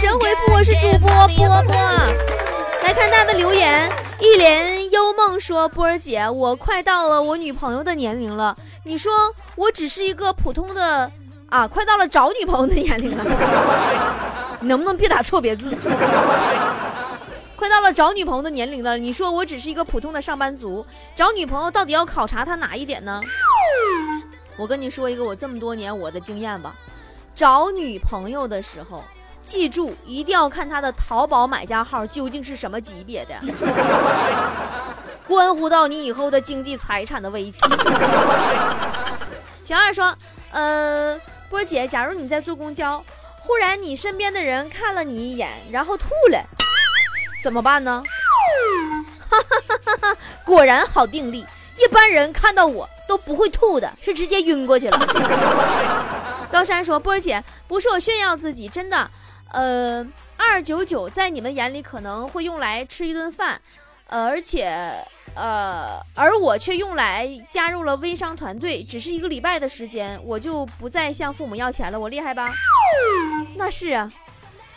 神回复，我是主播波波。来看大家的留言，一帘幽梦说：“波儿姐，我快到了我女朋友的年龄了，你说我只是一个普通的啊，快到了找女朋友的年龄了，你 能不能别打错别字？快到了找女朋友的年龄了，你说我只是一个普通的上班族，找女朋友到底要考察她哪一点呢？我跟你说一个我这么多年我的经验吧，找女朋友的时候。”记住，一定要看他的淘宝买家号究竟是什么级别的，关乎到你以后的经济财产的危机。小二说：“呃，波姐，假如你在坐公交，忽然你身边的人看了你一眼，然后吐了，怎么办呢？”哈哈哈哈果然好定力，一般人看到我都不会吐的，是直接晕过去了。高山说：“波姐，不是我炫耀自己，真的。”呃，二九九在你们眼里可能会用来吃一顿饭，呃，而且呃，而我却用来加入了微商团队，只是一个礼拜的时间，我就不再向父母要钱了，我厉害吧？那是啊，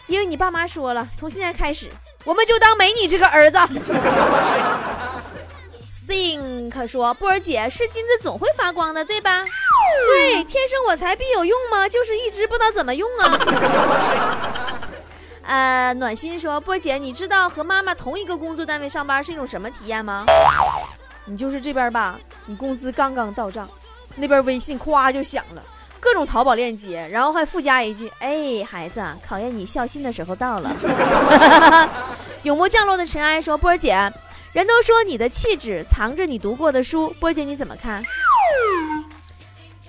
因为你爸妈说了，从现在开始，我们就当没你这个儿子。Think 说，波儿姐是金子总会发光的，对吧？对，天生我材必有用吗？就是一直不知道怎么用啊。呃，暖心说，波儿姐，你知道和妈妈同一个工作单位上班是一种什么体验吗？你就是这边吧，你工资刚刚到账，那边微信咵就响了，各种淘宝链接，然后还附加一句，哎，孩子，考验你孝心的时候到了。永不降落的尘埃说，波儿姐，人都说你的气质藏着你读过的书，波姐你怎么看？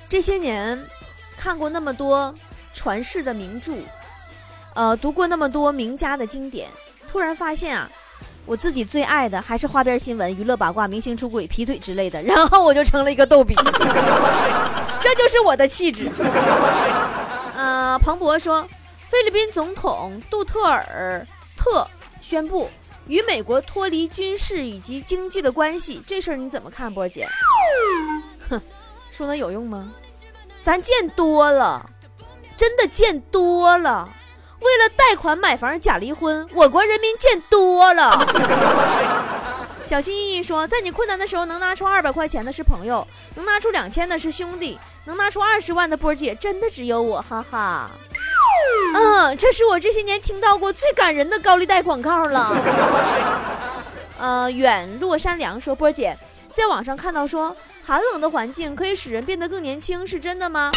这些年，看过那么多传世的名著。呃，读过那么多名家的经典，突然发现啊，我自己最爱的还是花边新闻、娱乐八卦、明星出轨、劈腿之类的，然后我就成了一个逗比，这就是我的气质。呃，彭博说，菲律宾总统杜特尔特宣布与美国脱离军事以及经济的关系，这事儿你怎么看，波姐？哼，说能有用吗？咱见多了，真的见多了。为了贷款买房假离婚，我国人民见多了。小心翼翼说，在你困难的时候能拿出二百块钱的是朋友，能拿出两千的是兄弟，能拿出二十万的波姐真的只有我，哈哈。嗯，这是我这些年听到过最感人的高利贷广告了。呃，远落山梁说，波姐在网上看到说，寒冷的环境可以使人变得更年轻，是真的吗？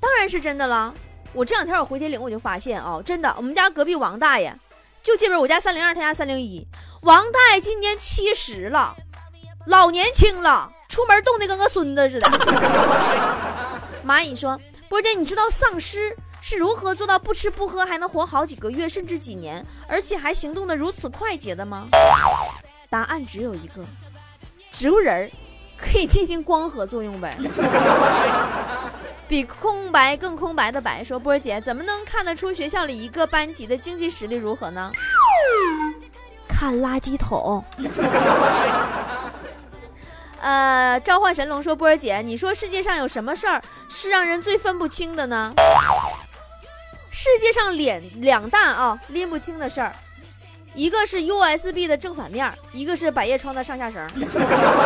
当然是真的了。我这两天我回铁岭，我就发现啊，真的，我们家隔壁王大爷，就这边我家三零二，他家三零一，王大爷今年七十了，老年轻了，出门冻得跟个孙子似的。蚂蚁说：“波姐，你知道丧尸是如何做到不吃不喝还能活好几个月甚至几年，而且还行动的如此快捷的吗？”答案只有一个，植物人儿可以进行光合作用呗。比空白更空白的白说：“波姐，怎么能看得出学校里一个班级的经济实力如何呢？看垃圾桶。呃，召唤神龙说：波儿姐，你说世界上有什么事儿是让人最分不清的呢？世界上两两大啊拎不清的事儿，一个是 USB 的正反面，一个是百叶窗的上下绳。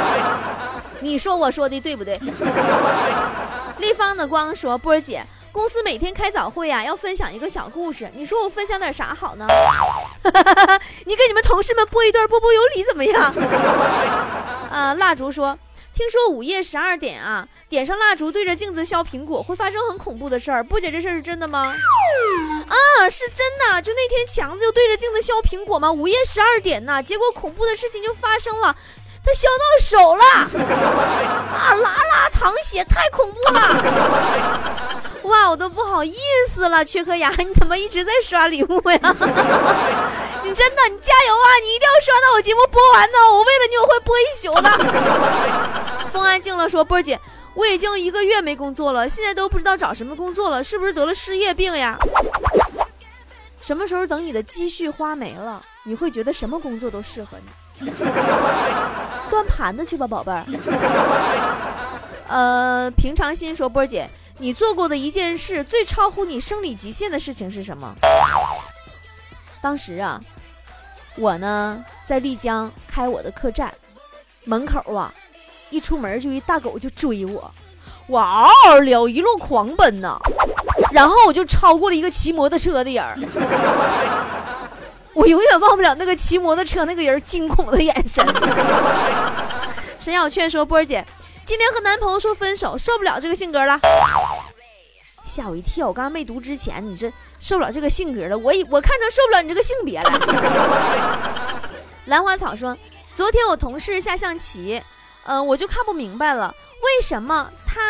你说我说的对不对？”立方的光说：“波儿姐，公司每天开早会呀，要分享一个小故事。你说我分享点啥好呢？你给你们同事们播一段《波波有理》怎么样？”啊，蜡烛说：“听说午夜十二点啊，点上蜡烛对着镜子削苹果会发生很恐怖的事儿。波姐，这事儿是真的吗？”啊，是真的。就那天强子就对着镜子削苹果嘛，午夜十二点呢，结果恐怖的事情就发生了。他削到手了，啊，拉拉淌血，太恐怖了！哇，我都不好意思了，缺颗牙，你怎么一直在刷礼物呀？你真的，你加油啊！你一定要刷到我节目播完呢，我为了你我会播一宿的。风安静了说，波儿姐，我已经一个月没工作了，现在都不知道找什么工作了，是不是得了失业病呀？什么时候等你的积蓄花没了，你会觉得什么工作都适合你？端盘子去吧，宝贝儿。呃，平常心说，波儿姐，你做过的一件事最超乎你生理极限的事情是什么？当时啊，我呢在丽江开我的客栈，门口啊，一出门就一大狗就追我，我嗷嗷撩，一路狂奔呐，然后我就超过了一个骑摩托车的人我永远忘不了那个骑摩托车那个人惊恐的眼神。沈小劝说波儿姐，今天和男朋友说分手，受不了这个性格了。吓我一跳！我刚刚没读之前，你这受不了这个性格了，我以我看成受不了你这个性别了。兰花草说，昨天我同事下象棋，嗯，我就看不明白了，为什么他，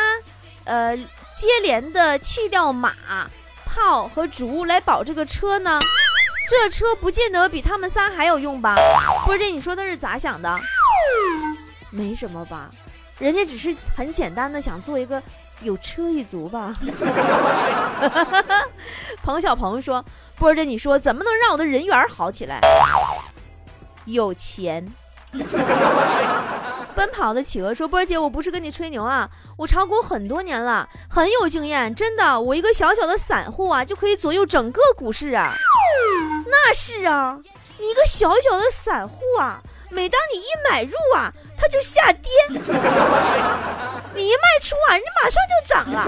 呃，接连的弃掉马、炮和卒来保这个车呢？这车不见得比他们仨还有用吧？波姐，你说他是咋想的？没什么吧，人家只是很简单的想做一个有车一族吧。彭小鹏说：“波儿姐，你说怎么能让我的人缘好起来？有钱。”奔跑的企鹅说：“波儿姐，我不是跟你吹牛啊，我炒股很多年了，很有经验，真的，我一个小小的散户啊，就可以左右整个股市啊。”那是啊，你一个小小的散户啊，每当你一买入啊，它就下跌；你一卖出啊，人家马上就涨了。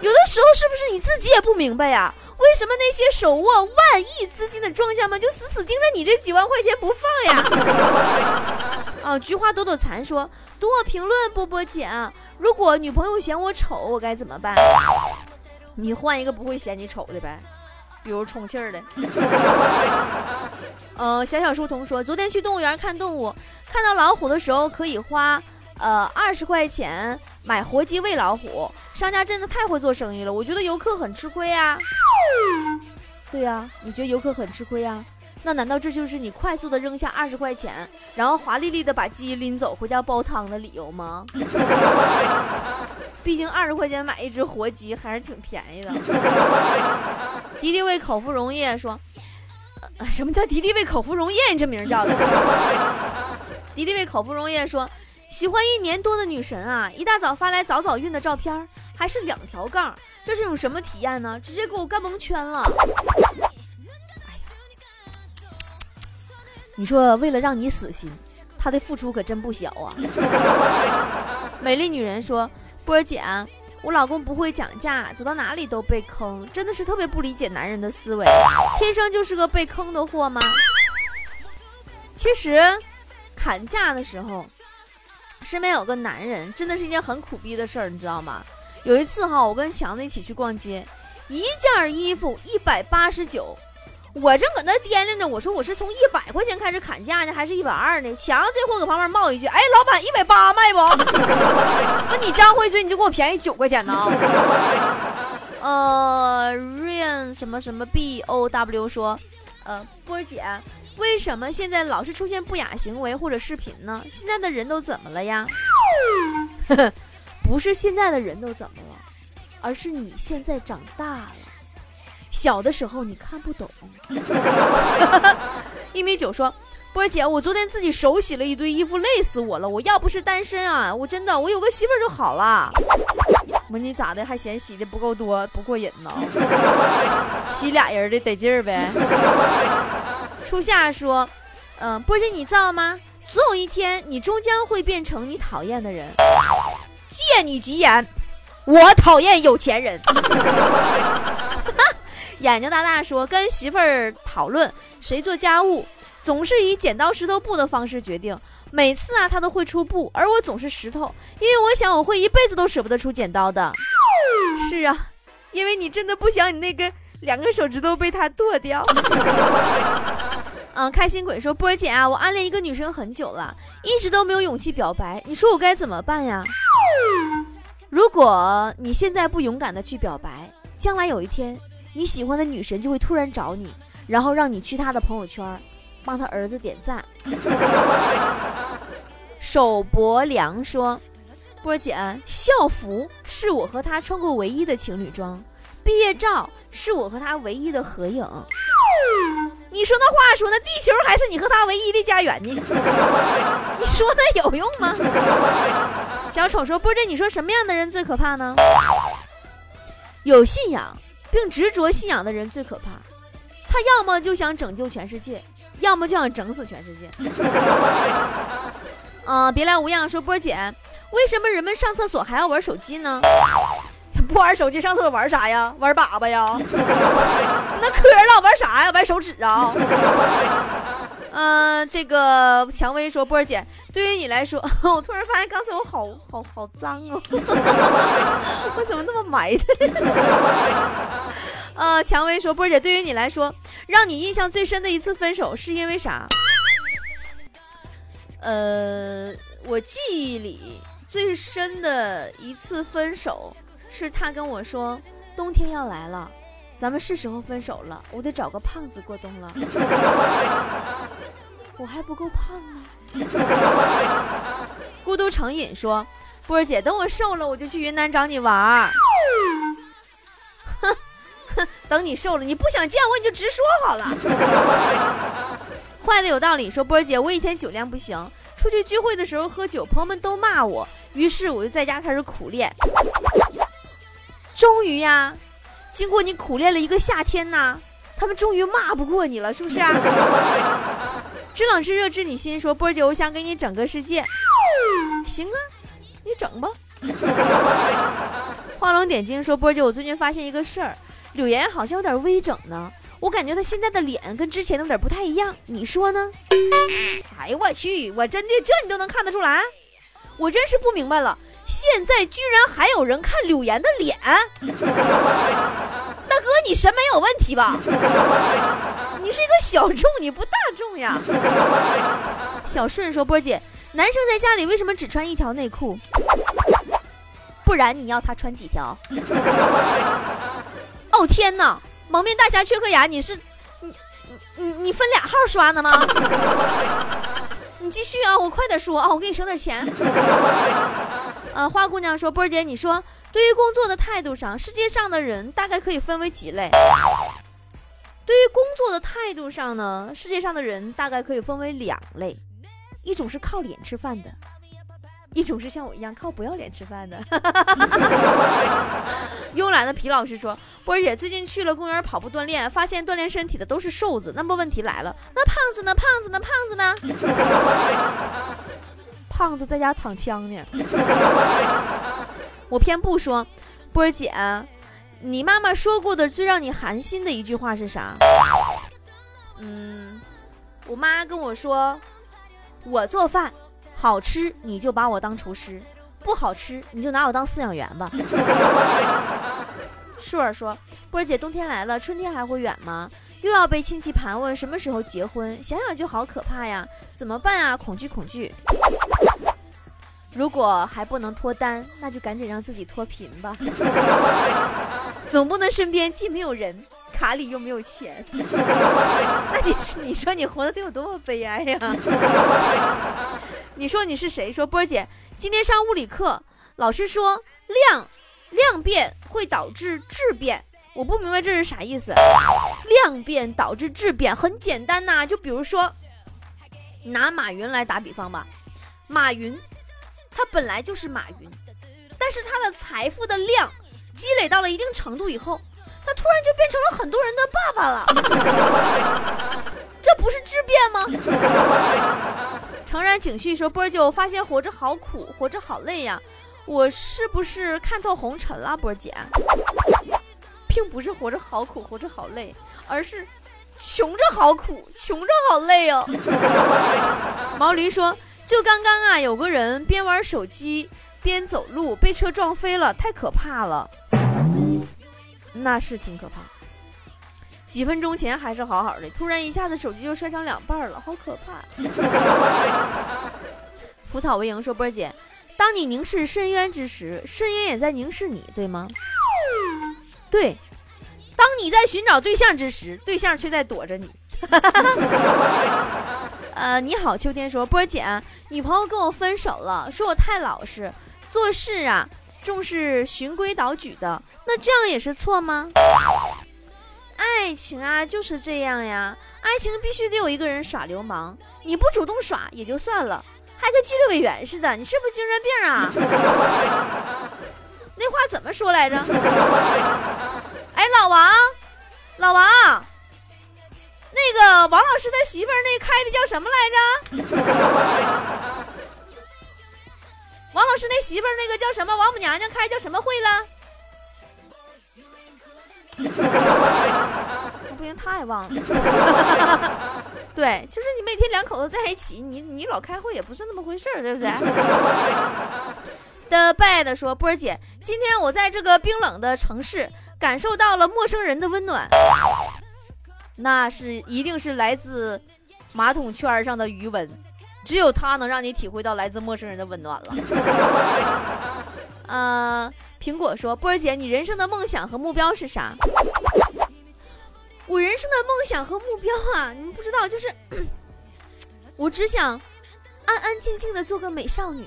有的时候是不是你自己也不明白呀？为什么那些手握万亿资金的庄家们就死死盯着你这几万块钱不放呀？啊，菊花朵朵残说：“读我评论，波波姐，如果女朋友嫌我丑，我该怎么办？你换一个不会嫌你丑的呗。”比如充气儿的，呃，小小书童说，昨天去动物园看动物，看到老虎的时候，可以花呃二十块钱买活鸡喂老虎，商家真的太会做生意了，我觉得游客很吃亏呀。对呀，你觉得游客很吃亏呀？那难道这就是你快速的扔下二十块钱，然后华丽丽的把鸡拎走回家煲汤的理由吗？毕竟二十块钱买一只活鸡还是挺便宜的。敌敌畏口服溶液说：“啊什么叫敌敌畏口服溶液？你这名叫的？”敌敌畏口服溶液说：“喜欢一年多的女神啊，一大早发来早早孕的照片，还是两条杠，这是种什么体验呢？直接给我干蒙圈了。”你说为了让你死心，他的付出可真不小啊！美丽女人说：“波儿姐，我老公不会讲价，走到哪里都被坑，真的是特别不理解男人的思维，天生就是个被坑的货吗？”其实，砍价的时候，身边有个男人，真的是一件很苦逼的事儿，你知道吗？有一次哈，我跟强子一起去逛街，一件衣服一百八十九。我正搁那掂量着，我说我是从一百块钱开始砍价呢，还是一百二呢？强这货搁旁边冒一句：“哎，老板，一百八卖不？” 那你张回嘴，你就给我便宜九块钱呢？呃，rain 什么什么 b o w 说，呃，波姐，为什么现在老是出现不雅行为或者视频呢？现在的人都怎么了呀？不是现在的人都怎么了，而是你现在长大了。小的时候你看不懂。一米九说：“波儿姐，我昨天自己手洗了一堆衣服，累死我了。我要不是单身啊，我真的我有个媳妇儿就好了。我说你咋的，还嫌洗的不够多，不过瘾呢？洗俩人的得劲儿呗。”初夏说：“嗯，波姐你造吗？总有一天你终将会变成你讨厌的人。借你吉言，我讨厌有钱人。”眼睛大大说：“跟媳妇儿讨论谁做家务，总是以剪刀石头布的方式决定。每次啊，他都会出布，而我总是石头，因为我想我会一辈子都舍不得出剪刀的。是啊，因为你真的不想你那根两个手指头被他剁掉。嗯，开心鬼说：波儿姐啊，我暗恋一个女生很久了，一直都没有勇气表白，你说我该怎么办呀？如果你现在不勇敢的去表白，将来有一天。”你喜欢的女神就会突然找你，然后让你去她的朋友圈，帮她儿子点赞。手伯良说：“波姐，校服是我和他穿过唯一的情侣装，毕业照是我和他唯一的合影。你说那话说，那地球还是你和他唯一的家园呢？你说那有用吗？”小小丑说：“波姐，你说什么样的人最可怕呢？有信仰并执着信仰的人最可怕。他要么就想拯救全世界，要么就想整死全世界。”嗯，别来无恙说：“波姐，为什么人们上厕所还要玩手机呢？不玩手机上厕所玩啥呀？玩粑粑呀？那磕了玩啥呀？玩手指啊？”嗯，这个蔷薇说：“波儿姐，对于你来说，我突然发现刚才我好好好脏哦，我怎么那么埋汰？” 呃，蔷薇说：“波儿姐，对于你来说，让你印象最深的一次分手是因为啥？”呃，我记忆里最深的一次分手是他跟我说：“冬天要来了。”咱们是时候分手了，我得找个胖子过冬了。我还不够胖啊！孤独成瘾说：“波儿姐，等我瘦了，我就去云南找你玩儿。”哼哼，等你瘦了，你不想见我，你就直说好了。坏的有道理，说波儿姐，我以前酒量不行，出去聚会的时候喝酒，朋友们都骂我，于是我就在家开始苦练。终于呀！经过你苦练了一个夏天呐，他们终于骂不过你了，是不是啊？知冷知热知你心，说波儿姐，我想给你整个世界。行啊，你整吧。画龙点睛说波儿姐，我最近发现一个事儿，柳岩好像有点微整呢，我感觉她现在的脸跟之前有点不太一样，你说呢？哎呦我去，我真的这你都能看得出来？我真是不明白了。现在居然还有人看柳岩的脸，大哥，你审美有问题吧？你是一个小众，你不大众呀。小顺说：“波姐，男生在家里为什么只穿一条内裤？不然你要他穿几条？” 哦天哪，蒙面大侠缺颗牙，你是你你你分俩号刷呢吗？你继续啊，我快点说啊，我给你省点钱。呃，花姑娘说：“波儿姐，你说，对于工作的态度上，世界上的人大概可以分为几类？对于工作的态度上呢，世界上的人大概可以分为两类，一种是靠脸吃饭的，一种是像我一样靠不要脸吃饭的。”慵懒的皮老师说：“波儿姐，最近去了公园跑步锻炼，发现锻炼身体的都是瘦子，那么问题来了，那胖子呢？胖子呢？胖子呢？”胖子在家躺枪呢，我偏不说。波儿姐，你妈妈说过的最让你寒心的一句话是啥？嗯，我妈跟我说，我做饭好吃，你就把我当厨师；不好吃，你就拿我当饲养员吧。树儿说，波儿姐，冬天来了，春天还会远吗？又要被亲戚盘问什么时候结婚，想想就好可怕呀！怎么办啊？恐惧，恐惧。如果还不能脱单，那就赶紧让自己脱贫吧。总不能身边既没有人，卡里又没有钱。那你是你说你活得得有多么悲哀呀？你说你是谁？说波儿姐，今天上物理课，老师说量量变会导致质变。我不明白这是啥意思，量变导致质变很简单呐，就比如说，拿马云来打比方吧，马云他本来就是马云，但是他的财富的量积累到了一定程度以后，他突然就变成了很多人的爸爸了，这不是质变吗？诚然景旭说波儿姐，我发现活着好苦，活着好累呀，我是不是看透红尘了，波儿姐？并不是活着好苦，活着好累，而是穷着好苦，穷着好累哦。毛驴说：“就刚刚啊，有个人边玩手机边走路，被车撞飞了，太可怕了。那是挺可怕。几分钟前还是好好的，突然一下子手机就摔成两半了，好可怕。”浮草为营说：“波姐，当你凝视深渊之时，深渊也在凝视你，对吗？”对，当你在寻找对象之时，对象却在躲着你。呃，你好，秋天说，波儿姐，女朋友跟我分手了，说我太老实，做事啊重视循规蹈矩的，那这样也是错吗？爱情啊就是这样呀，爱情必须得有一个人耍流氓，你不主动耍也就算了，还跟纪律委员似的，你是不是精神病啊？那话怎么说来着？哎，老王，老王，那个王老师他媳妇儿那开的叫什么来着？王老师那媳妇儿那个叫什么？王母娘娘开叫什么会了？不行，他也忘了。对，就是你每天两口子在一起，你你老开会也不是那么回事儿，对不对？的 bad 说，波儿姐，今天我在这个冰冷的城市感受到了陌生人的温暖，那是一定是来自马桶圈上的余温，只有它能让你体会到来自陌生人的温暖了。呃，苹果说，波儿姐，你人生的梦想和目标是啥？我人生的梦想和目标啊，你们不知道，就是 我只想安安静静的做个美少女。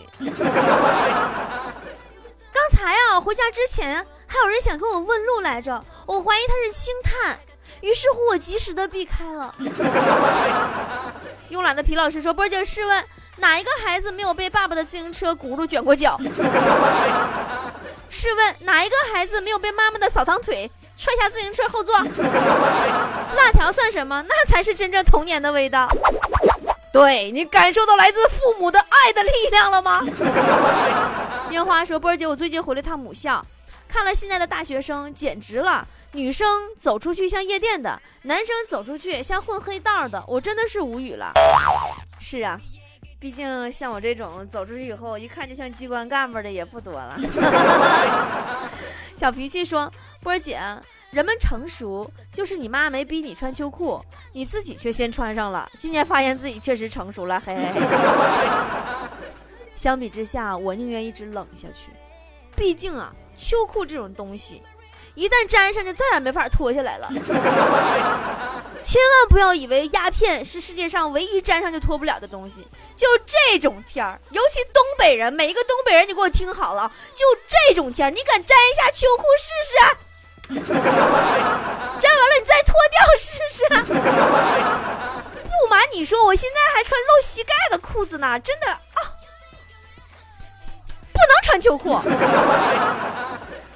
刚才啊，回家之前还有人想跟我问路来着，我怀疑他是星探，于是乎我及时的避开了。慵懒的皮老师说：“波姐，试问哪一个孩子没有被爸爸的自行车轱辘卷过脚？试问哪一个孩子没有被妈妈的扫堂腿？”踹下自行车后座，辣条算什么？那才是真正童年的味道。对你感受到来自父母的爱的力量了吗？樱花说：“波儿姐，我最近回了趟母校，看了现在的大学生，简直了！女生走出去像夜店的，男生走出去像混黑道的，我真的是无语了。”是啊，毕竟像我这种走出去以后一看就像机关干部的也不多了。小脾气说：“波儿姐，人们成熟就是你妈没逼你穿秋裤，你自己却先穿上了。今年发现自己确实成熟了，嘿嘿嘿。相比之下，我宁愿一直冷下去。毕竟啊，秋裤这种东西，一旦粘上就再也没法脱下来了。千万不要以为鸦片是世界上唯一粘上就脱不了的东西。就这种天儿，尤其东北人，每一个东北人，你给我听好了，就这种天儿，你敢粘一下秋裤试试？粘完了你再脱掉试试。不瞒你说，我现在还穿露膝盖的裤子呢，真的啊，能穿秋裤。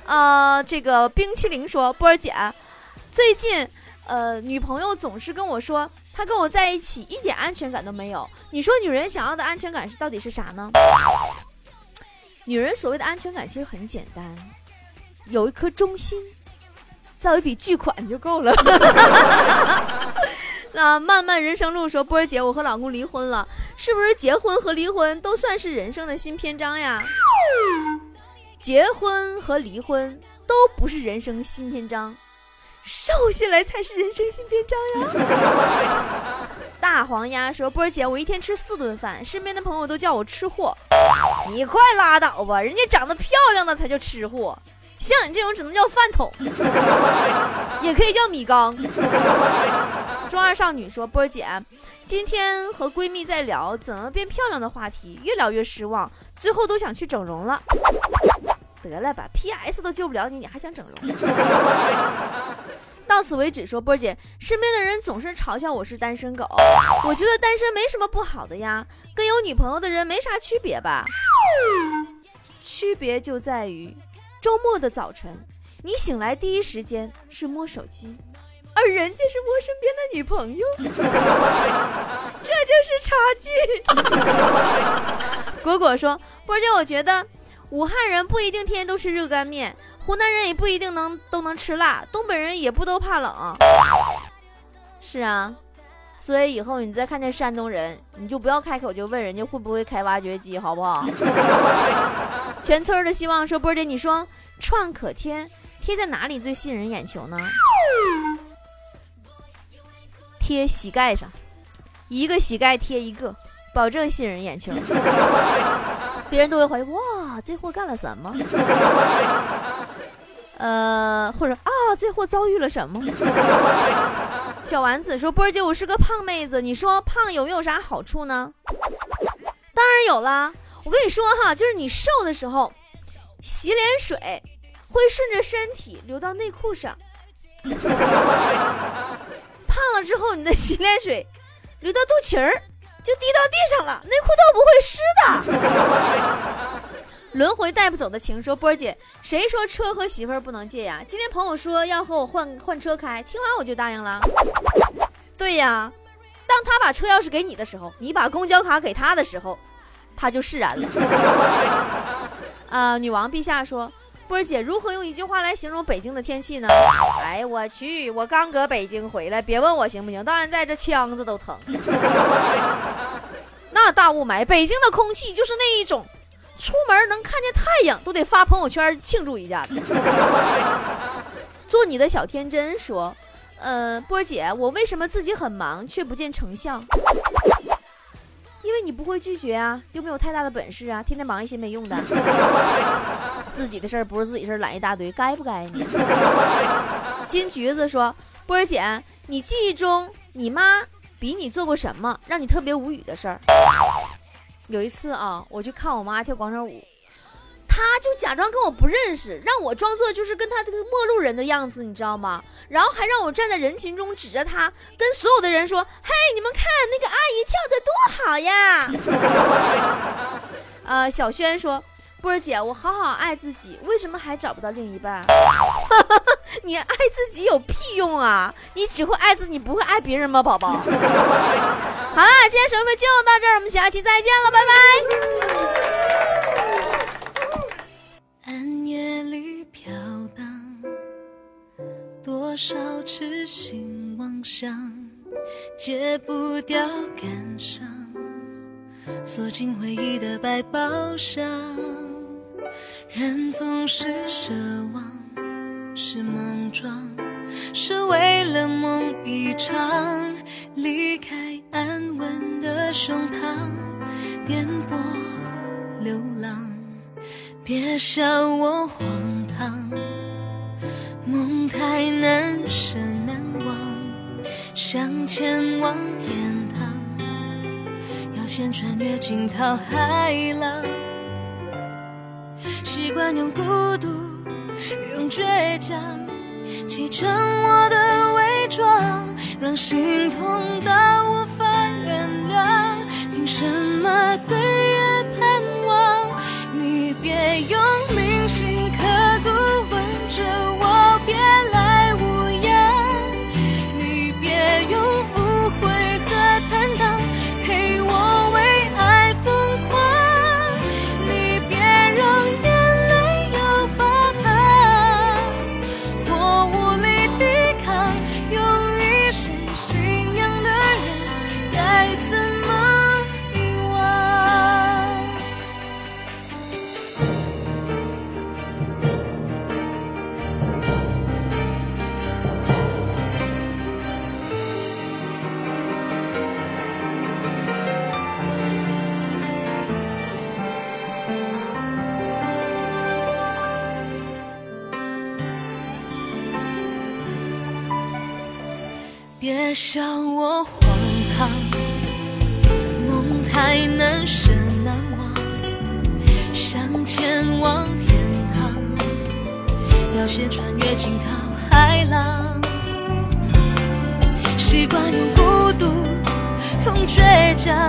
呃，这个冰淇淋说，波儿姐，最近。呃，女朋友总是跟我说，她跟我在一起一点安全感都没有。你说女人想要的安全感是到底是啥呢？女人所谓的安全感其实很简单，有一颗忠心，再有一笔巨款就够了。那漫漫人生路说，波儿姐，我和老公离婚了，是不是结婚和离婚都算是人生的新篇章呀？结婚和离婚都不是人生新篇章。瘦下来才是人生新篇章呀！大黄鸭说：“波儿姐，我一天吃四顿饭，身边的朋友都叫我吃货。你快拉倒吧，人家长得漂亮的才叫吃货，像你这种只能叫饭桶，也可以叫米缸。”中二少女说：“波儿姐，今天和闺蜜在聊怎么变漂亮的话题，越聊越失望，最后都想去整容了。得了吧，PS 都救不了你，你还想整容？” 到此为止，说波姐，身边的人总是嘲笑我是单身狗，我觉得单身没什么不好的呀，跟有女朋友的人没啥区别吧？区别就在于，周末的早晨，你醒来第一时间是摸手机，而人家是摸身边的女朋友，这就是差距。果果说，波姐，我觉得。武汉人不一定天天都吃热干面，湖南人也不一定能都能吃辣，东北人也不都怕冷。是啊，所以以后你再看见山东人，你就不要开口就问人家会不会开挖掘机，好不好？全村的希望说波姐，你说创可贴贴在哪里最吸引人眼球呢？贴膝盖上，一个膝盖贴一个，保证吸引人眼球。别人都会怀疑哇，这货干了什么？呃，或者啊，这货遭遇了什么？小丸子说：“波儿姐，我是个胖妹子，你说胖有没有啥好处呢？”当然有啦！我跟你说哈，就是你瘦的时候，洗脸水会顺着身体流到内裤上；胖了之后，你的洗脸水流到肚脐儿。就滴到地上了，内裤都不会湿的。轮回带不走的情说，波儿姐，谁说车和媳妇儿不能借呀？今天朋友说要和我换换车开，听完我就答应了。对呀，当他把车钥匙给你的时候，你把公交卡给他的时候，他就释然了。啊，女王陛下说。波儿姐，如何用一句话来形容北京的天气呢？哎，我去，我刚搁北京回来，别问我行不行？到现在这腔子都疼。那大雾霾，北京的空气就是那一种，出门能看见太阳都得发朋友圈庆祝一下的。做你的小天真说，呃，波儿姐，我为什么自己很忙却不见成效？因为你不会拒绝啊，又没有太大的本事啊，天天忙一些没用的。自己的事儿不是自己事儿，揽一大堆，该不该呢？金橘子说：“波儿姐，你记忆中你妈比你做过什么让你特别无语的事儿？”有一次啊，我去看我妈跳广场舞。她就假装跟我不认识，让我装作就是跟她这个陌路人的样子，你知道吗？然后还让我站在人群中，指着她跟所有的人说：“嘿，你们看那个阿姨跳的多好呀！” 呃，小轩说：“波儿姐，我好好爱自己，为什么还找不到另一半？你爱自己有屁用啊！你只会爱自己，不会爱别人吗，宝宝？” 好了，今天节目就到这儿，我们下期再见了，拜拜。暗夜里飘荡，多少痴心妄想，戒不掉感伤，锁进回忆的百宝箱。人总是奢望，是莽撞，是为了梦一场，离开安稳的胸膛，颠簸流浪。别笑我荒唐，梦太难舍难忘，想前往天堂，要先穿越惊涛骇浪。习惯用孤独，用倔强，砌成我的伪装，让心痛到无别笑我荒唐，梦太难舍难忘，想前往天堂，要先穿越惊涛骇浪。习惯用孤独，用倔强，